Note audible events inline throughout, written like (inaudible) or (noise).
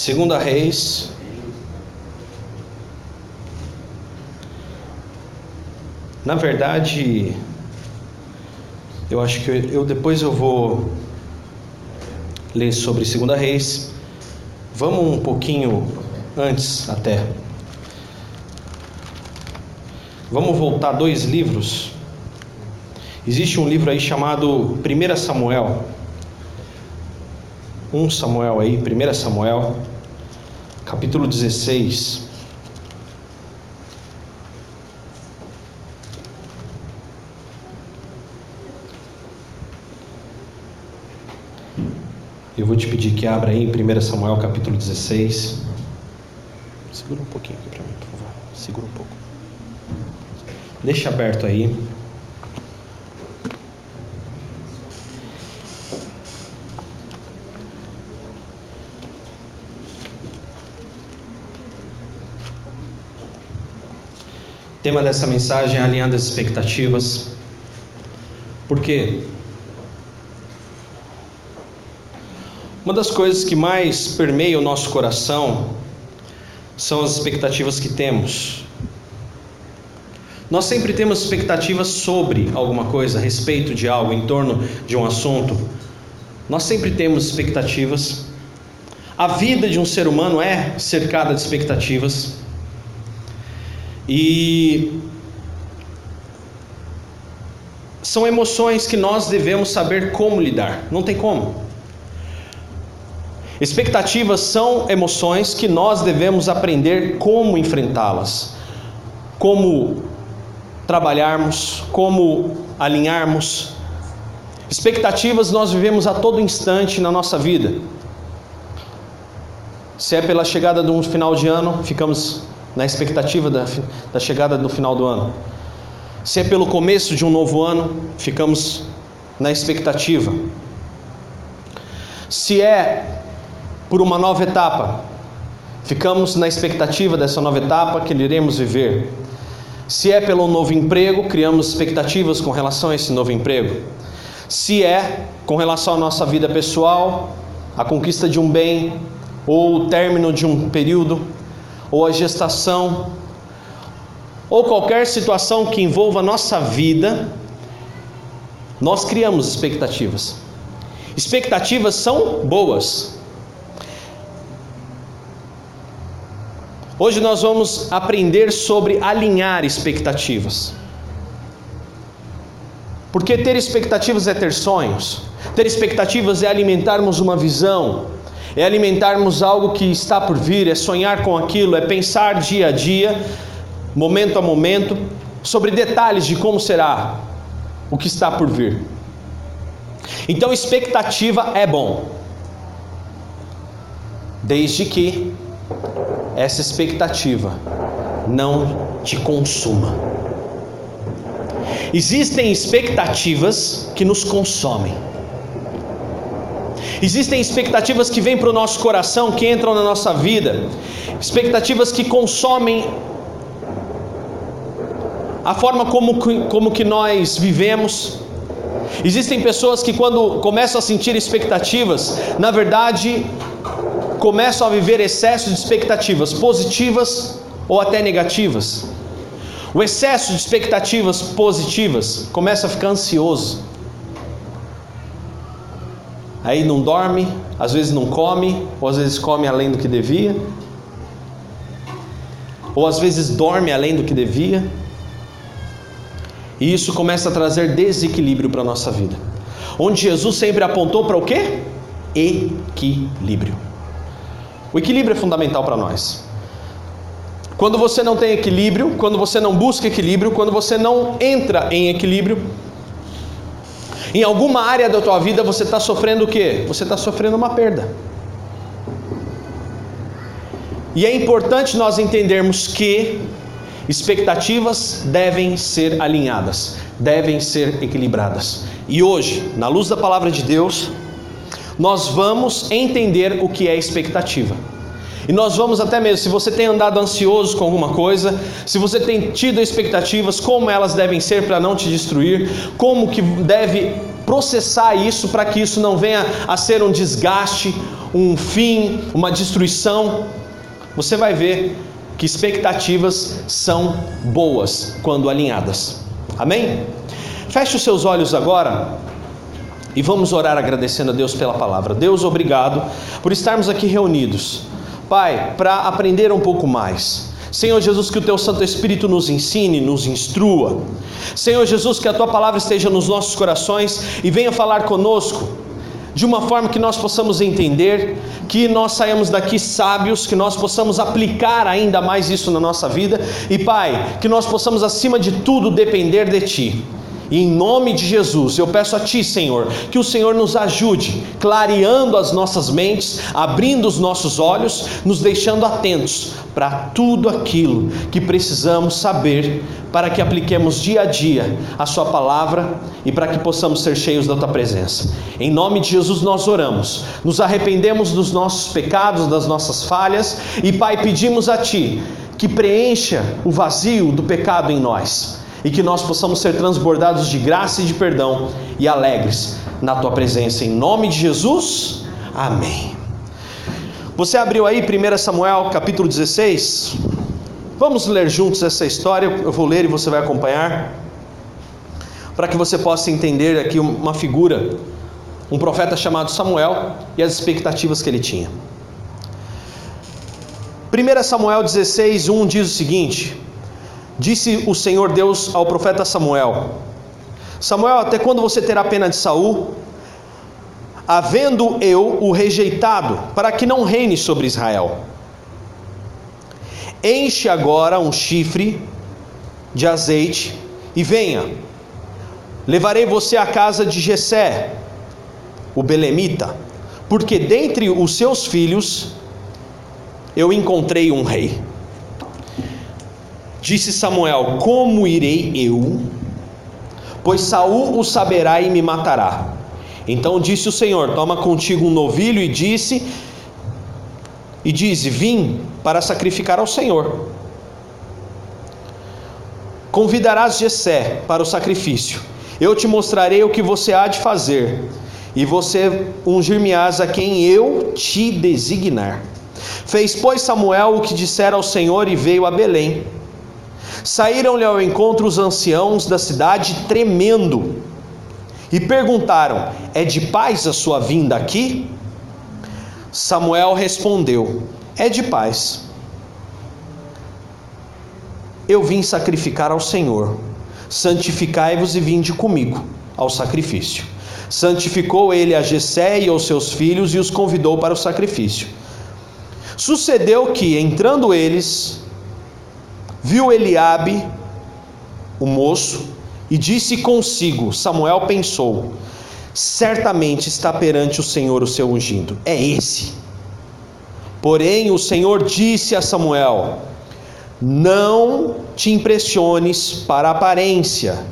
Segunda Reis. Na verdade, eu acho que eu, depois eu vou ler sobre Segunda Reis. Vamos um pouquinho antes até. Vamos voltar dois livros. Existe um livro aí chamado 1 Samuel. 1 Samuel aí, 1 Samuel, capítulo 16. Eu vou te pedir que abra aí em 1 Samuel capítulo 16. Segura um pouquinho aqui para mim, por favor. Segura um pouco. Deixa aberto aí. Tema dessa mensagem é alinhando as expectativas. Por quê? Uma das coisas que mais permeia o nosso coração são as expectativas que temos. Nós sempre temos expectativas sobre alguma coisa, a respeito de algo, em torno de um assunto. Nós sempre temos expectativas. A vida de um ser humano é cercada de expectativas. E são emoções que nós devemos saber como lidar. Não tem como. Expectativas são emoções que nós devemos aprender como enfrentá-las, como trabalharmos, como alinharmos. Expectativas nós vivemos a todo instante na nossa vida. Se é pela chegada de um final de ano, ficamos na expectativa da, da chegada do final do ano. Se é pelo começo de um novo ano, ficamos na expectativa. Se é por uma nova etapa, ficamos na expectativa dessa nova etapa que iremos viver. Se é pelo novo emprego, criamos expectativas com relação a esse novo emprego. Se é com relação à nossa vida pessoal, a conquista de um bem ou o término de um período, ou a gestação, ou qualquer situação que envolva a nossa vida, nós criamos expectativas. Expectativas são boas. Hoje nós vamos aprender sobre alinhar expectativas. Porque ter expectativas é ter sonhos, ter expectativas é alimentarmos uma visão, é alimentarmos algo que está por vir, é sonhar com aquilo, é pensar dia a dia, momento a momento, sobre detalhes de como será o que está por vir. Então, expectativa é bom, desde que essa expectativa não te consuma. Existem expectativas que nos consomem. Existem expectativas que vêm para o nosso coração, que entram na nossa vida, expectativas que consomem a forma como, como que nós vivemos. Existem pessoas que, quando começam a sentir expectativas, na verdade, começam a viver excesso de expectativas positivas ou até negativas. O excesso de expectativas positivas começa a ficar ansioso aí não dorme, às vezes não come, ou às vezes come além do que devia, ou às vezes dorme além do que devia. E isso começa a trazer desequilíbrio para a nossa vida. Onde Jesus sempre apontou para o quê? Equilíbrio. O equilíbrio é fundamental para nós. Quando você não tem equilíbrio, quando você não busca equilíbrio, quando você não entra em equilíbrio, em alguma área da tua vida você está sofrendo o quê? Você está sofrendo uma perda. E é importante nós entendermos que expectativas devem ser alinhadas, devem ser equilibradas. E hoje, na luz da palavra de Deus, nós vamos entender o que é expectativa. E nós vamos até mesmo, se você tem andado ansioso com alguma coisa, se você tem tido expectativas, como elas devem ser para não te destruir, como que deve processar isso para que isso não venha a ser um desgaste um fim, uma destruição, você vai ver que expectativas são boas quando alinhadas. Amém? Feche os seus olhos agora e vamos orar agradecendo a Deus pela palavra. Deus, obrigado por estarmos aqui reunidos. Pai, para aprender um pouco mais. Senhor Jesus, que o teu Santo Espírito nos ensine, nos instrua. Senhor Jesus, que a tua palavra esteja nos nossos corações e venha falar conosco de uma forma que nós possamos entender, que nós saímos daqui sábios, que nós possamos aplicar ainda mais isso na nossa vida e, Pai, que nós possamos acima de tudo depender de Ti. E em nome de Jesus, eu peço a Ti, Senhor, que o Senhor nos ajude, clareando as nossas mentes, abrindo os nossos olhos, nos deixando atentos para tudo aquilo que precisamos saber para que apliquemos dia a dia a Sua palavra e para que possamos ser cheios da Tua presença. Em nome de Jesus nós oramos, nos arrependemos dos nossos pecados, das nossas falhas e, Pai, pedimos a Ti que preencha o vazio do pecado em nós e que nós possamos ser transbordados de graça e de perdão e alegres na tua presença. Em nome de Jesus, amém. Você abriu aí 1 Samuel capítulo 16? Vamos ler juntos essa história. Eu vou ler e você vai acompanhar, para que você possa entender aqui uma figura, um profeta chamado Samuel e as expectativas que ele tinha. 1 Samuel 16, 1 diz o seguinte: Disse o Senhor Deus ao profeta Samuel: Samuel, até quando você terá pena de Saul, havendo eu o rejeitado, para que não reine sobre Israel? Enche agora um chifre de azeite e venha. Levarei você à casa de Jessé, o belemita, porque dentre os seus filhos eu encontrei um rei. Disse Samuel: Como irei eu? Pois Saul o saberá e me matará. Então disse o Senhor: Toma contigo um novilho e disse e dize: Vim para sacrificar ao Senhor. Convidarás Jessé para o sacrifício. Eu te mostrarei o que você há de fazer, e você ungir-me-ás a quem eu te designar. Fez, pois, Samuel o que dissera ao Senhor e veio a Belém. Saíram-lhe ao encontro os anciãos da cidade, tremendo, e perguntaram: É de paz a sua vinda aqui? Samuel respondeu: É de paz. Eu vim sacrificar ao Senhor. Santificai-vos e vinde comigo ao sacrifício. Santificou ele a Jessé e aos seus filhos e os convidou para o sacrifício. Sucedeu que, entrando eles, Viu Eliabe, o moço, e disse consigo: Samuel pensou: certamente está perante o Senhor o seu ungido. É esse. Porém, o Senhor disse a Samuel: Não te impressiones para a aparência,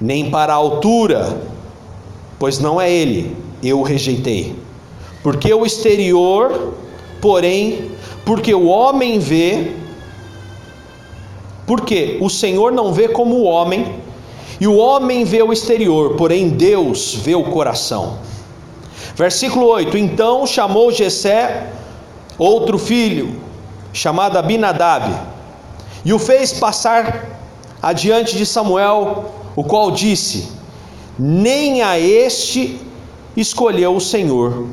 nem para a altura, pois não é ele, eu o rejeitei. Porque o exterior, porém, porque o homem vê, porque o Senhor não vê como o homem, e o homem vê o exterior, porém Deus vê o coração. Versículo 8: Então chamou Jessé outro filho, chamado Abinadab, e o fez passar adiante de Samuel, o qual disse: Nem a este escolheu o Senhor.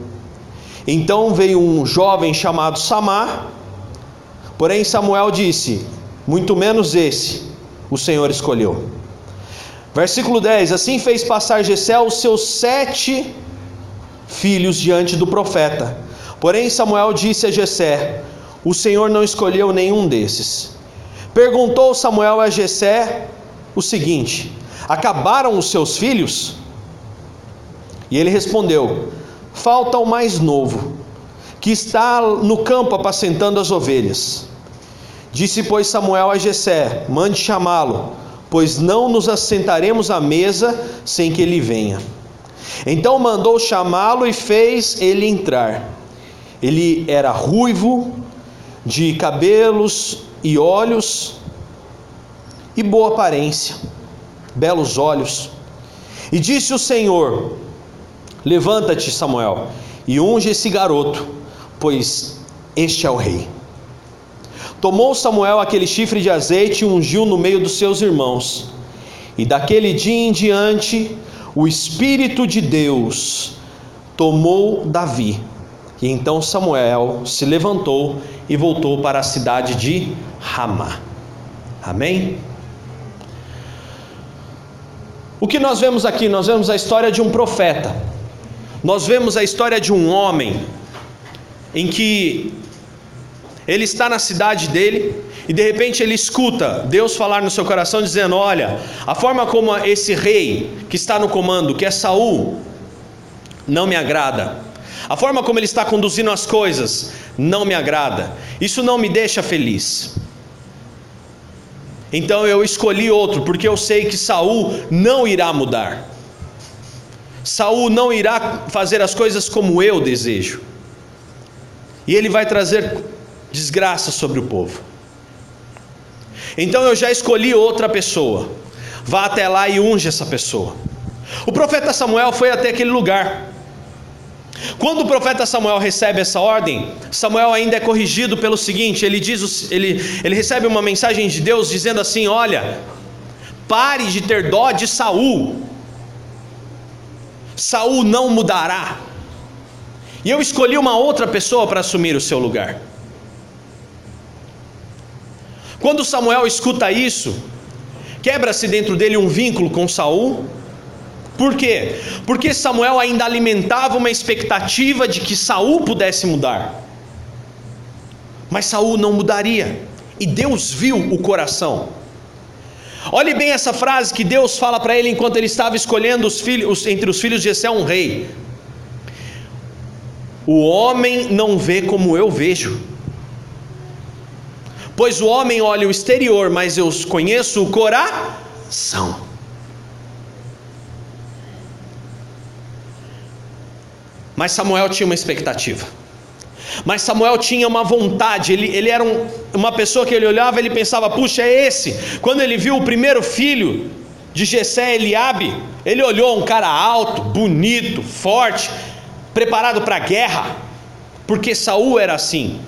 Então veio um jovem chamado Samar, porém Samuel disse: muito menos esse o Senhor escolheu. Versículo 10: Assim fez passar Jessé os seus sete filhos diante do profeta. Porém Samuel disse a Jessé: O Senhor não escolheu nenhum desses. Perguntou Samuel a Jessé o seguinte: Acabaram os seus filhos? E ele respondeu: Falta o mais novo, que está no campo apacentando as ovelhas. Disse, pois, Samuel a Jessé: Mande chamá-lo, pois não nos assentaremos à mesa sem que ele venha. Então mandou chamá-lo e fez ele entrar. Ele era ruivo, de cabelos e olhos, e boa aparência, belos olhos. E disse o Senhor: Levanta-te, Samuel. e unge esse garoto, pois este é o rei. Tomou Samuel aquele chifre de azeite e ungiu no meio dos seus irmãos. E daquele dia em diante, o Espírito de Deus tomou Davi. E então Samuel se levantou e voltou para a cidade de Ramá. Amém? O que nós vemos aqui? Nós vemos a história de um profeta. Nós vemos a história de um homem em que ele está na cidade dele e de repente ele escuta Deus falar no seu coração dizendo: "Olha, a forma como esse rei que está no comando, que é Saul, não me agrada. A forma como ele está conduzindo as coisas não me agrada. Isso não me deixa feliz." Então eu escolhi outro, porque eu sei que Saul não irá mudar. Saul não irá fazer as coisas como eu desejo. E ele vai trazer desgraça sobre o povo. Então eu já escolhi outra pessoa. Vá até lá e unge essa pessoa. O profeta Samuel foi até aquele lugar. Quando o profeta Samuel recebe essa ordem, Samuel ainda é corrigido pelo seguinte: ele diz, ele, ele recebe uma mensagem de Deus dizendo assim: Olha, pare de ter dó de Saul. Saul não mudará. E eu escolhi uma outra pessoa para assumir o seu lugar. Quando Samuel escuta isso, quebra-se dentro dele um vínculo com Saul. Por quê? Porque Samuel ainda alimentava uma expectativa de que Saul pudesse mudar. Mas Saul não mudaria. E Deus viu o coração. Olhe bem essa frase que Deus fala para ele enquanto ele estava escolhendo os filhos, entre os filhos de Jessé um rei. O homem não vê como eu vejo. Pois o homem olha o exterior, mas eu conheço o coração. Mas Samuel tinha uma expectativa. Mas Samuel tinha uma vontade, ele, ele era um, uma pessoa que ele olhava, ele pensava, puxa, é esse. Quando ele viu o primeiro filho de Jessé Eliabe, ele olhou um cara alto, bonito, forte, preparado para a guerra, porque Saul era assim.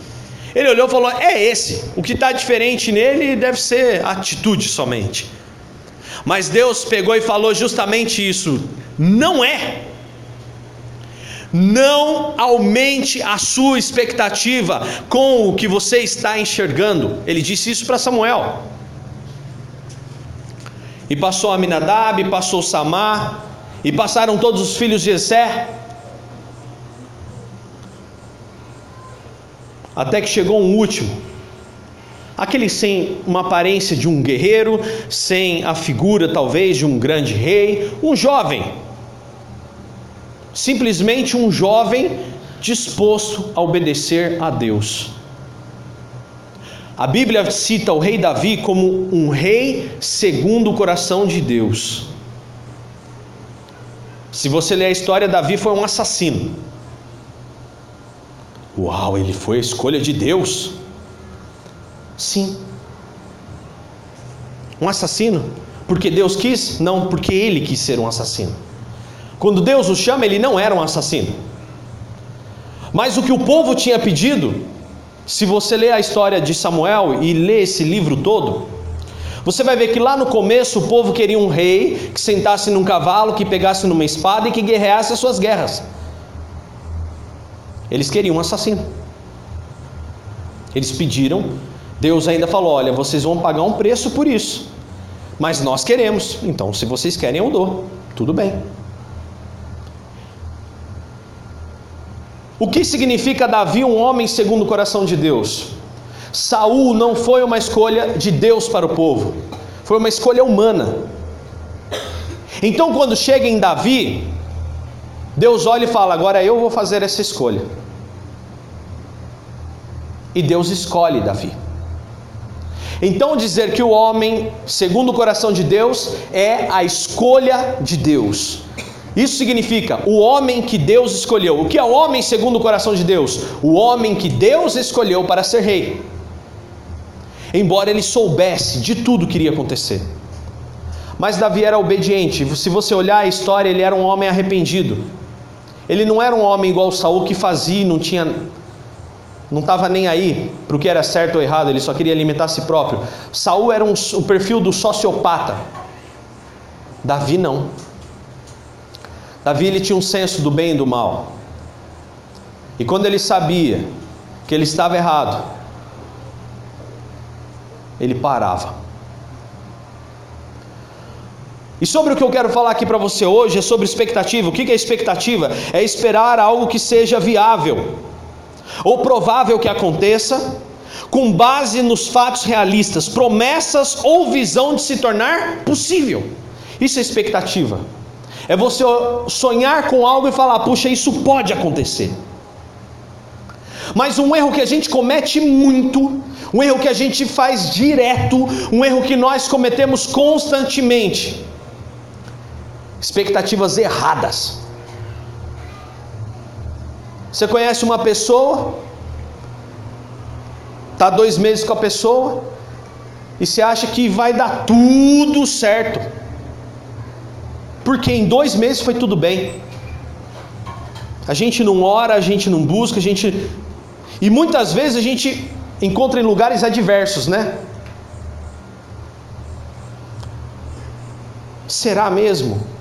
Ele olhou e falou: É esse. O que está diferente nele deve ser atitude somente. Mas Deus pegou e falou justamente isso: Não é. Não aumente a sua expectativa com o que você está enxergando. Ele disse isso para Samuel. E passou Aminadab, passou Samar, e passaram todos os filhos de Jessé. Até que chegou um último. Aquele sem uma aparência de um guerreiro, sem a figura talvez de um grande rei, um jovem. Simplesmente um jovem disposto a obedecer a Deus. A Bíblia cita o rei Davi como um rei segundo o coração de Deus. Se você ler a história, Davi foi um assassino. Uau, ele foi a escolha de Deus. Sim. Um assassino? Porque Deus quis? Não, porque ele quis ser um assassino. Quando Deus o chama, ele não era um assassino. Mas o que o povo tinha pedido, se você ler a história de Samuel e ler esse livro todo, você vai ver que lá no começo o povo queria um rei que sentasse num cavalo, que pegasse numa espada e que guerreasse as suas guerras. Eles queriam um assassino. Eles pediram, Deus ainda falou: Olha, vocês vão pagar um preço por isso, mas nós queremos, então se vocês querem, eu dou, tudo bem. O que significa Davi, um homem segundo o coração de Deus? Saul não foi uma escolha de Deus para o povo, foi uma escolha humana. Então, quando chega em Davi, Deus olha e fala: Agora eu vou fazer essa escolha. E Deus escolhe Davi. Então, dizer que o homem, segundo o coração de Deus, é a escolha de Deus. Isso significa o homem que Deus escolheu. O que é o homem segundo o coração de Deus? O homem que Deus escolheu para ser rei. Embora ele soubesse de tudo que iria acontecer. Mas Davi era obediente. Se você olhar a história, ele era um homem arrependido. Ele não era um homem igual Saul que fazia não tinha não estava nem aí para o que era certo ou errado, ele só queria alimentar a si próprio. Saul era um, o perfil do sociopata. Davi não. Davi ele tinha um senso do bem e do mal. E quando ele sabia que ele estava errado, ele parava. E sobre o que eu quero falar aqui para você hoje é sobre expectativa. O que é expectativa? É esperar algo que seja viável ou provável que aconteça, com base nos fatos realistas, promessas ou visão de se tornar possível. Isso é expectativa. É você sonhar com algo e falar, puxa, isso pode acontecer. Mas um erro que a gente comete muito, um erro que a gente faz direto, um erro que nós cometemos constantemente, expectativas erradas. Você conhece uma pessoa, está dois meses com a pessoa, e você acha que vai dar tudo certo porque em dois meses foi tudo bem. A gente não ora, a gente não busca, a gente. E muitas vezes a gente encontra em lugares adversos, né? Será mesmo?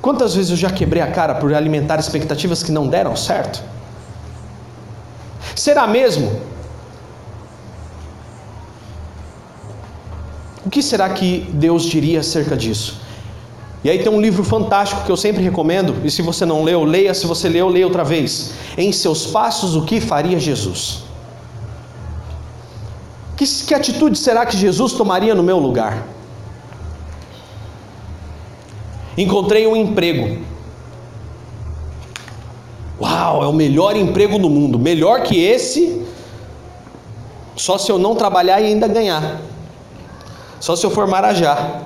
Quantas vezes eu já quebrei a cara por alimentar expectativas que não deram certo? Será mesmo? O que será que Deus diria acerca disso? E aí tem um livro fantástico que eu sempre recomendo, e se você não leu, leia, se você leu, leia outra vez. Em seus passos, o que faria Jesus? Que, que atitude será que Jesus tomaria no meu lugar? Encontrei um emprego. Uau, é o melhor emprego do mundo. Melhor que esse, só se eu não trabalhar e ainda ganhar. Só se eu for marajá,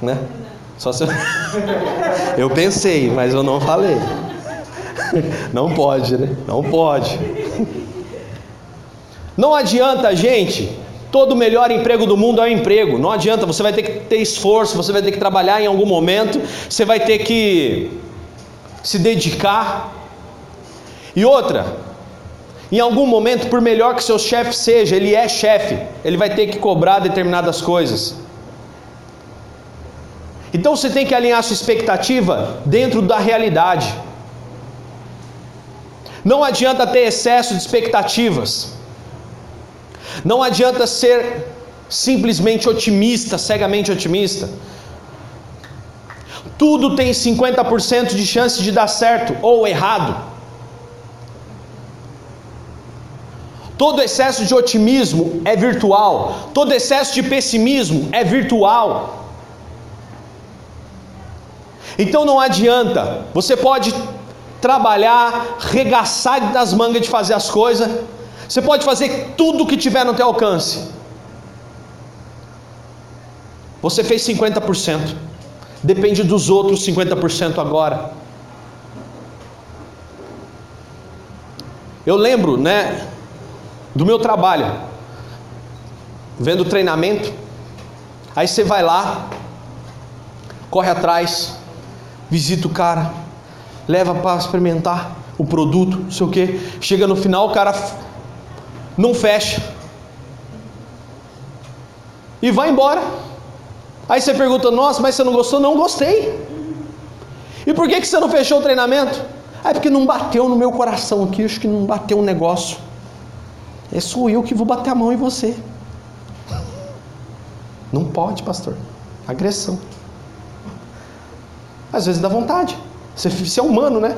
né? Só se eu... (laughs) eu pensei, mas eu não falei. (laughs) Não pode, né? Não pode. (laughs) Não adianta, gente. Todo melhor emprego do mundo é o emprego. Não adianta, você vai ter que ter esforço, você vai ter que trabalhar em algum momento, você vai ter que se dedicar. E outra, em algum momento, por melhor que seu chefe seja, ele é chefe, ele vai ter que cobrar determinadas coisas. Então você tem que alinhar sua expectativa dentro da realidade. Não adianta ter excesso de expectativas. Não adianta ser simplesmente otimista, cegamente otimista. Tudo tem 50% de chance de dar certo ou errado. Todo excesso de otimismo é virtual, todo excesso de pessimismo é virtual. Então não adianta, você pode trabalhar, regaçar das mangas de fazer as coisas, você pode fazer tudo o que tiver no teu alcance. Você fez 50%, depende dos outros 50% agora. Eu lembro, né, do meu trabalho, vendo treinamento, aí você vai lá, corre atrás, visita o cara, leva para experimentar o produto, não sei o que. Chega no final, o cara não fecha e vai embora. Aí você pergunta: Nossa, mas você não gostou? Não gostei. E por que, que você não fechou o treinamento? É porque não bateu no meu coração aqui, acho que não bateu um negócio. É sou eu que vou bater a mão em você. (laughs) Não pode, pastor. Agressão. Às vezes dá vontade. Você, você é humano, né?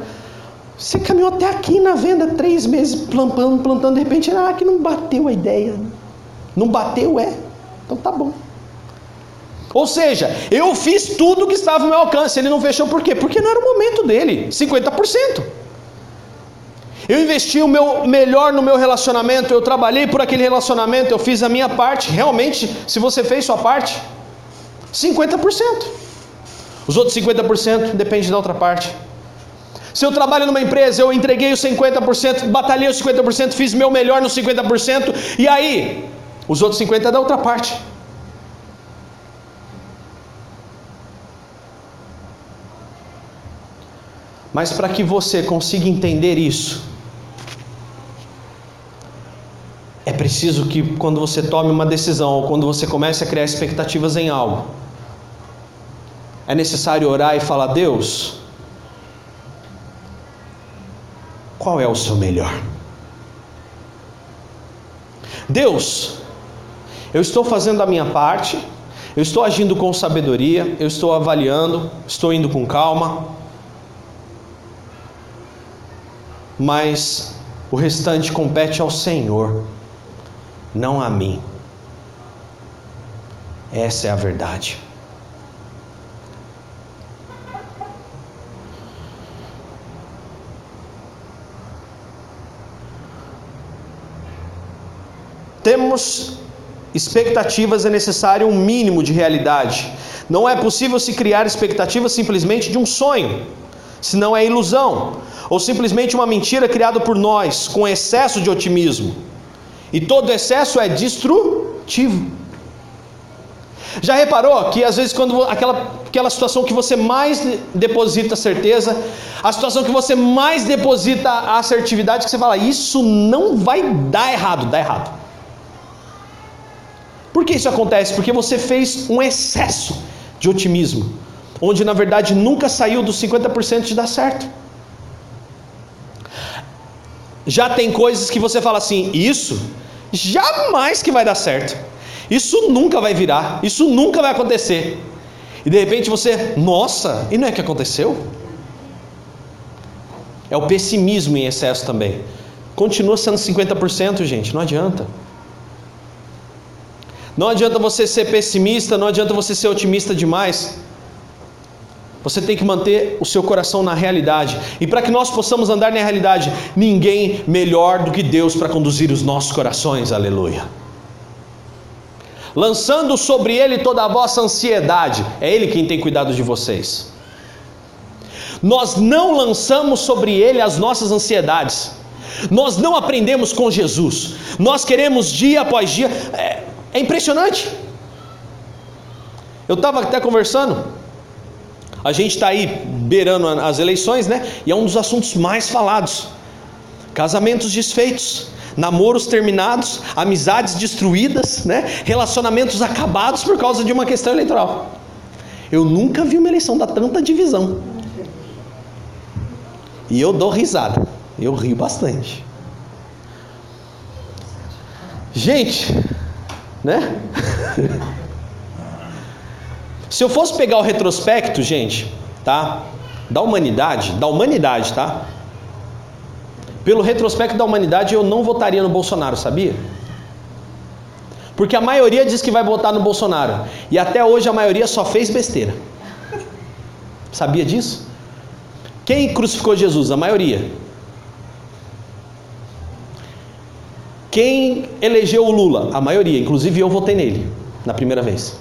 Você caminhou até aqui na venda três meses plantando, plantando, de repente, ah, que não bateu a ideia. Não bateu, é. Então tá bom. Ou seja, eu fiz tudo que estava no meu alcance. Ele não fechou por quê? Porque não era o momento dele. 50%. Eu investi o meu melhor no meu relacionamento, eu trabalhei por aquele relacionamento, eu fiz a minha parte. Realmente, se você fez sua parte, 50%. Os outros 50% depende da outra parte. Se eu trabalho numa empresa, eu entreguei os 50%, batalhei os 50%, fiz meu melhor nos 50%, e aí? Os outros 50% é da outra parte. Mas para que você consiga entender isso, é preciso que quando você tome uma decisão ou quando você comece a criar expectativas em algo, é necessário orar e falar: Deus, qual é o seu melhor? Deus, eu estou fazendo a minha parte, eu estou agindo com sabedoria, eu estou avaliando, estou indo com calma, mas o restante compete ao Senhor, não a mim. Essa é a verdade. Temos expectativas, é necessário um mínimo de realidade. Não é possível se criar expectativas simplesmente de um sonho, senão é ilusão, ou simplesmente uma mentira criada por nós, com excesso de otimismo. E todo excesso é destrutivo. Já reparou que às vezes quando aquela, aquela situação que você mais deposita certeza, a situação que você mais deposita a assertividade, que você fala, isso não vai dar errado, dá errado. Por que isso acontece? Porque você fez um excesso de otimismo, onde na verdade nunca saiu dos 50% de dar certo. Já tem coisas que você fala assim: isso jamais que vai dar certo, isso nunca vai virar, isso nunca vai acontecer. E de repente você, nossa, e não é que aconteceu? É o pessimismo em excesso também. Continua sendo 50%, gente, não adianta. Não adianta você ser pessimista, não adianta você ser otimista demais. Você tem que manter o seu coração na realidade. E para que nós possamos andar na realidade, ninguém melhor do que Deus para conduzir os nossos corações. Aleluia. Lançando sobre ele toda a vossa ansiedade. É ele quem tem cuidado de vocês. Nós não lançamos sobre ele as nossas ansiedades. Nós não aprendemos com Jesus. Nós queremos dia após dia. É, é impressionante. Eu estava até conversando. A gente está aí beirando as eleições, né? E é um dos assuntos mais falados: casamentos desfeitos, namoros terminados, amizades destruídas, né? Relacionamentos acabados por causa de uma questão eleitoral. Eu nunca vi uma eleição dar tanta divisão. E eu dou risada. Eu rio bastante. Gente, né? Se eu fosse pegar o retrospecto, gente, tá? Da humanidade, da humanidade, tá? Pelo retrospecto da humanidade, eu não votaria no Bolsonaro, sabia? Porque a maioria diz que vai votar no Bolsonaro. E até hoje a maioria só fez besteira. Sabia disso? Quem crucificou Jesus? A maioria. Quem elegeu o Lula? A maioria, inclusive eu votei nele na primeira vez.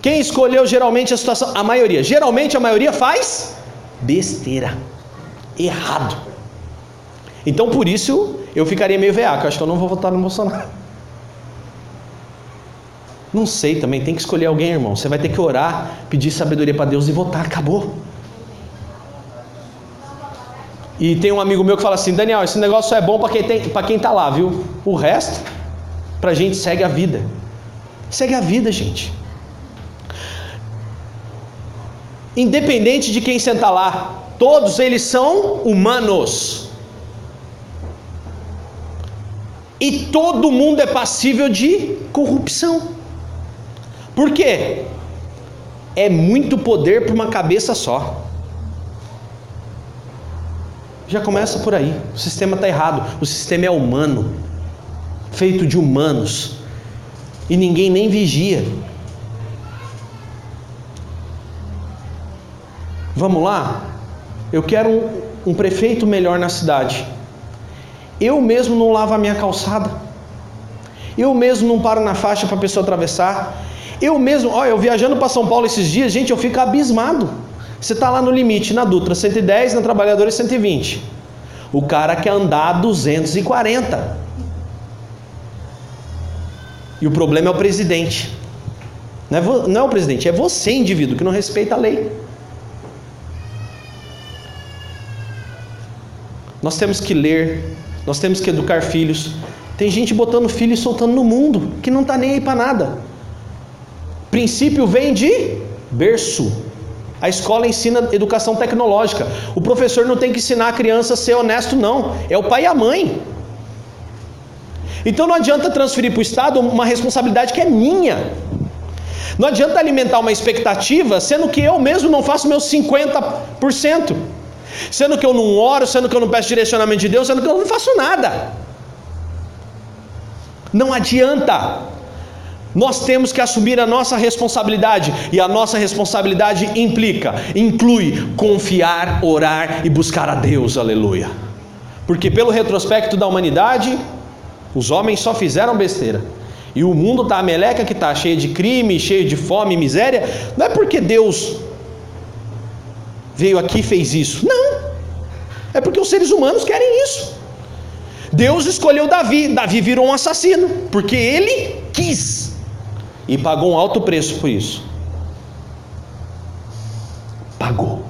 Quem escolheu geralmente a situação? A maioria. Geralmente a maioria faz besteira, errado. Então por isso eu ficaria meio veaco. Acho que eu não vou votar no Bolsonaro. Não sei também, tem que escolher alguém, irmão. Você vai ter que orar, pedir sabedoria para Deus e votar. Acabou. E tem um amigo meu que fala assim: Daniel, esse negócio só é bom para quem, tem, quem tá lá, viu? O resto, para a gente segue a vida. Segue a vida, gente. Independente de quem senta lá, todos eles são humanos. E todo mundo é passível de corrupção. Por quê? É muito poder para uma cabeça só. Já começa por aí. O sistema está errado. O sistema é humano, feito de humanos, e ninguém nem vigia. Vamos lá? Eu quero um, um prefeito melhor na cidade. Eu mesmo não lavo a minha calçada. Eu mesmo não paro na faixa para a pessoa atravessar. Eu mesmo, olha, eu viajando para São Paulo esses dias, gente, eu fico abismado. Você está lá no limite, na Dutra 110, na Trabalhadora 120. O cara quer andar 240. E o problema é o presidente. Não é, não é o presidente, é você, indivíduo, que não respeita a lei. Nós temos que ler, nós temos que educar filhos. Tem gente botando filho e soltando no mundo, que não está nem aí para nada. Princípio vem de berço. A escola ensina educação tecnológica. O professor não tem que ensinar a criança a ser honesto, não. É o pai e a mãe. Então não adianta transferir para o Estado uma responsabilidade que é minha. Não adianta alimentar uma expectativa, sendo que eu mesmo não faço meus 50%. Sendo que eu não oro, sendo que eu não peço direcionamento de Deus, sendo que eu não faço nada. Não adianta. Nós temos que assumir a nossa responsabilidade, e a nossa responsabilidade implica, inclui confiar, orar e buscar a Deus, aleluia. Porque pelo retrospecto da humanidade, os homens só fizeram besteira. E o mundo está a meleca que está cheio de crime, cheio de fome miséria. Não é porque Deus veio aqui e fez isso. Não. É porque os seres humanos querem isso. Deus escolheu Davi. Davi virou um assassino. Porque ele quis. E pagou um alto preço por isso. Pagou.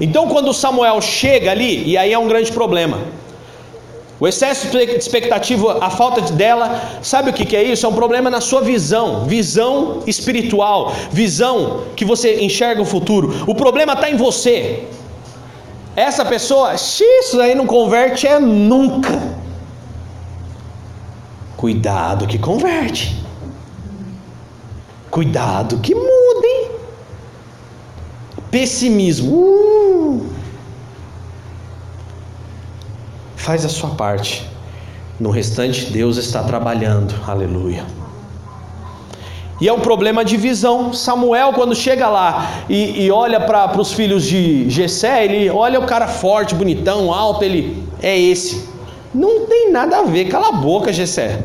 Então, quando Samuel chega ali, e aí é um grande problema. O excesso de expectativa, a falta dela, sabe o que é isso? É um problema na sua visão, visão espiritual, visão que você enxerga o futuro. O problema está em você. Essa pessoa, isso aí não converte é nunca. Cuidado que converte. Cuidado que muda, hein? Pessimismo. Uh. Faz a sua parte. No restante, Deus está trabalhando. Aleluia. E é um problema de visão. Samuel, quando chega lá e, e olha para os filhos de Jessé, ele olha o cara forte, bonitão, alto, ele é esse. Não tem nada a ver, cala a boca, Jessé.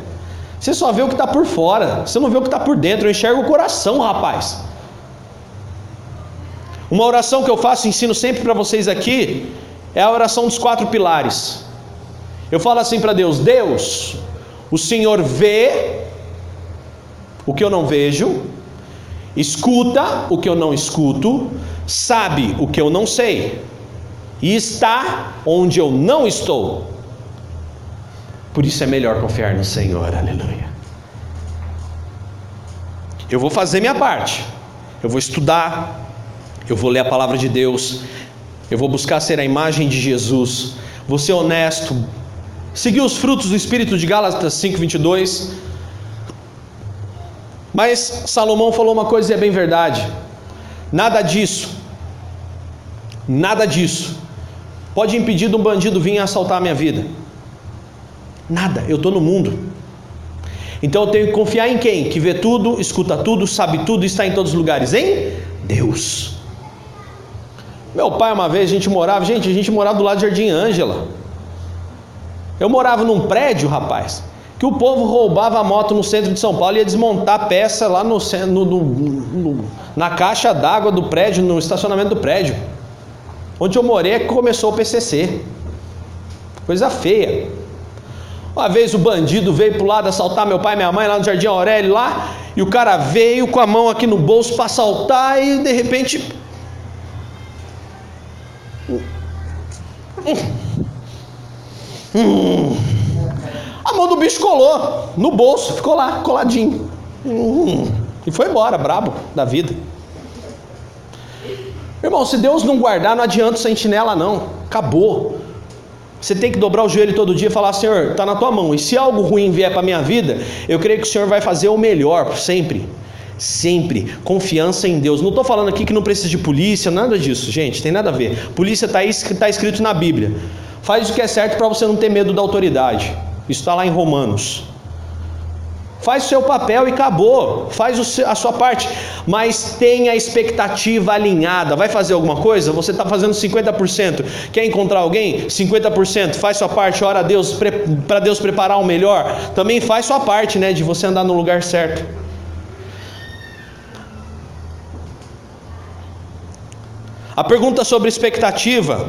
Você só vê o que está por fora, você não vê o que está por dentro. Eu enxergo o coração, rapaz. Uma oração que eu faço, ensino sempre para vocês aqui, é a oração dos quatro pilares. Eu falo assim para Deus: Deus, o Senhor vê o que eu não vejo, escuta o que eu não escuto, sabe o que eu não sei, e está onde eu não estou. Por isso é melhor confiar no Senhor, aleluia. Eu vou fazer minha parte, eu vou estudar, eu vou ler a palavra de Deus, eu vou buscar ser a imagem de Jesus, vou ser honesto, Seguir os frutos do Espírito de Gálatas 5,22. Mas Salomão falou uma coisa e é bem verdade. Nada disso, nada disso, pode impedir de um bandido vir assaltar a minha vida. Nada, eu estou no mundo. Então eu tenho que confiar em quem? Que vê tudo, escuta tudo, sabe tudo está em todos os lugares. Em Deus. Meu pai, uma vez, a gente morava, gente, a gente morava do lado de Jardim Ângela. Eu morava num prédio, rapaz, que o povo roubava a moto no centro de São Paulo e ia desmontar a peça lá no, no, no na caixa d'água do prédio, no estacionamento do prédio. Onde eu morei é que começou o PCC. Coisa feia. Uma vez o bandido veio pro lado assaltar meu pai e minha mãe lá no Jardim Aurélio lá, e o cara veio com a mão aqui no bolso para assaltar e de repente Hum. A mão do bicho colou no bolso, ficou lá, coladinho. Hum. E foi embora, brabo da vida. Irmão, se Deus não guardar, não adianta sentinela, não. Acabou. Você tem que dobrar o joelho todo dia e falar: Senhor, está na tua mão. E se algo ruim vier para a minha vida, eu creio que o Senhor vai fazer o melhor, sempre. Sempre. Confiança em Deus. Não estou falando aqui que não precisa de polícia, nada disso, gente, tem nada a ver. Polícia está tá escrito na Bíblia. Faz o que é certo para você não ter medo da autoridade. Isso está lá em Romanos. Faz o seu papel e acabou. Faz a sua parte. Mas tenha a expectativa alinhada. Vai fazer alguma coisa? Você está fazendo 50%. Quer encontrar alguém? 50%. Faz sua parte. Ora a Deus para Deus preparar o melhor. Também faz sua parte, né? De você andar no lugar certo. A pergunta sobre expectativa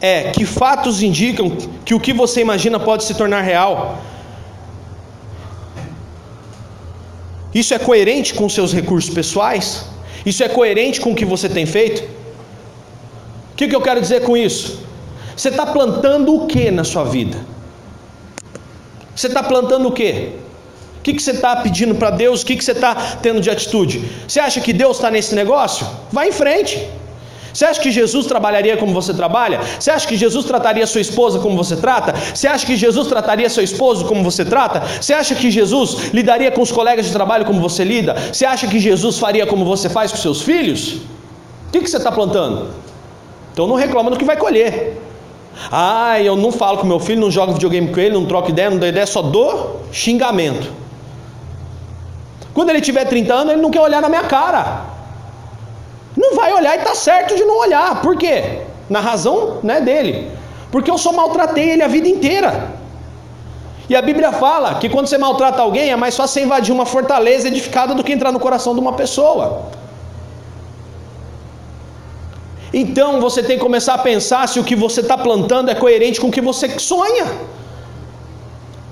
é que fatos indicam que o que você imagina pode se tornar real. Isso é coerente com seus recursos pessoais? Isso é coerente com o que você tem feito? O que, que eu quero dizer com isso? Você está plantando o que na sua vida? Você está plantando o que? O que, que você está pedindo para Deus? O que, que você está tendo de atitude? Você acha que Deus está nesse negócio? Vai em frente. Você acha que Jesus trabalharia como você trabalha? Você acha que Jesus trataria sua esposa como você trata? Você acha que Jesus trataria seu esposo como você trata? Você acha que Jesus lidaria com os colegas de trabalho como você lida? Você acha que Jesus faria como você faz com seus filhos? O que, que você está plantando? Então não reclama do que vai colher. Ah, eu não falo com meu filho, não jogo videogame com ele, não troco ideia, não dou ideia, só dou xingamento. Quando ele tiver 30 anos, ele não quer olhar na minha cara. Vai olhar e está certo de não olhar. Por quê? Na razão né, dele. Porque eu só maltratei ele a vida inteira. E a Bíblia fala que quando você maltrata alguém, é mais fácil você invadir uma fortaleza edificada do que entrar no coração de uma pessoa. Então você tem que começar a pensar se o que você está plantando é coerente com o que você sonha.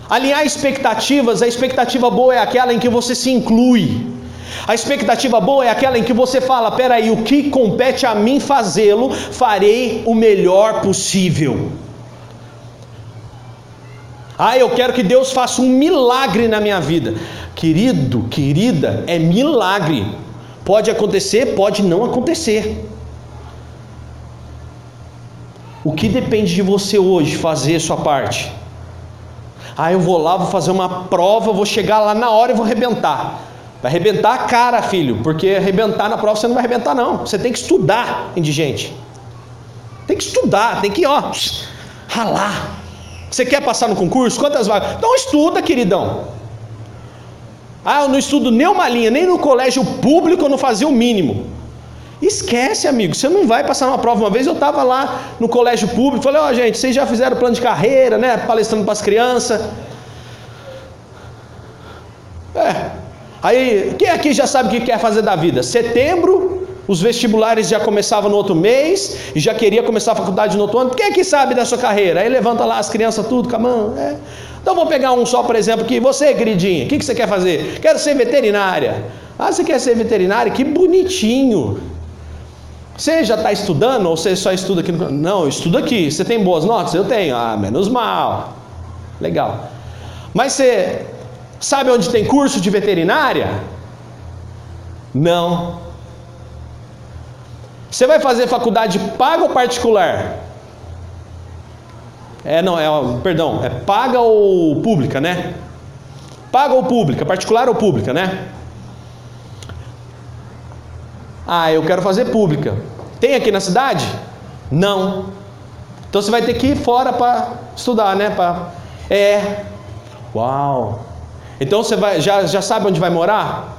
Alinhar expectativas, a expectativa boa é aquela em que você se inclui. A expectativa boa é aquela em que você fala: peraí, o que compete a mim fazê-lo, farei o melhor possível. Ah, eu quero que Deus faça um milagre na minha vida. Querido, querida, é milagre. Pode acontecer, pode não acontecer. O que depende de você hoje fazer sua parte? Ah, eu vou lá, vou fazer uma prova, vou chegar lá na hora e vou arrebentar. Vai arrebentar a cara, filho, porque arrebentar na prova você não vai arrebentar, não. Você tem que estudar, indigente. Tem que estudar, tem que, ó, ralar. Você quer passar no concurso? Quantas vagas? Então estuda, queridão. Ah, eu não estudo nem uma linha, nem no colégio público eu não fazia o mínimo. Esquece, amigo, você não vai passar uma prova. Uma vez eu estava lá no colégio público, falei, ó, oh, gente, vocês já fizeram plano de carreira, né? Palestrando para as crianças. É, Aí, quem aqui já sabe o que quer fazer da vida? Setembro, os vestibulares já começavam no outro mês, e já queria começar a faculdade no outro ano. Quem aqui sabe da sua carreira? Aí levanta lá as crianças tudo com a mão. É. Então vou pegar um só, por exemplo, aqui. Você, queridinha, o que, que você quer fazer? Quero ser veterinária. Ah, você quer ser veterinária? Que bonitinho. Você já está estudando ou você só estuda aqui? No... Não, eu estudo aqui. Você tem boas notas? Eu tenho. Ah, menos mal. Legal. Mas você Sabe onde tem curso de veterinária? Não. Você vai fazer faculdade paga ou particular? É, não, é, perdão, é paga ou pública, né? Paga ou pública, particular ou pública, né? Ah, eu quero fazer pública. Tem aqui na cidade? Não. Então você vai ter que ir fora para estudar, né? Pra... É. Uau. Então você vai, já, já sabe onde vai morar?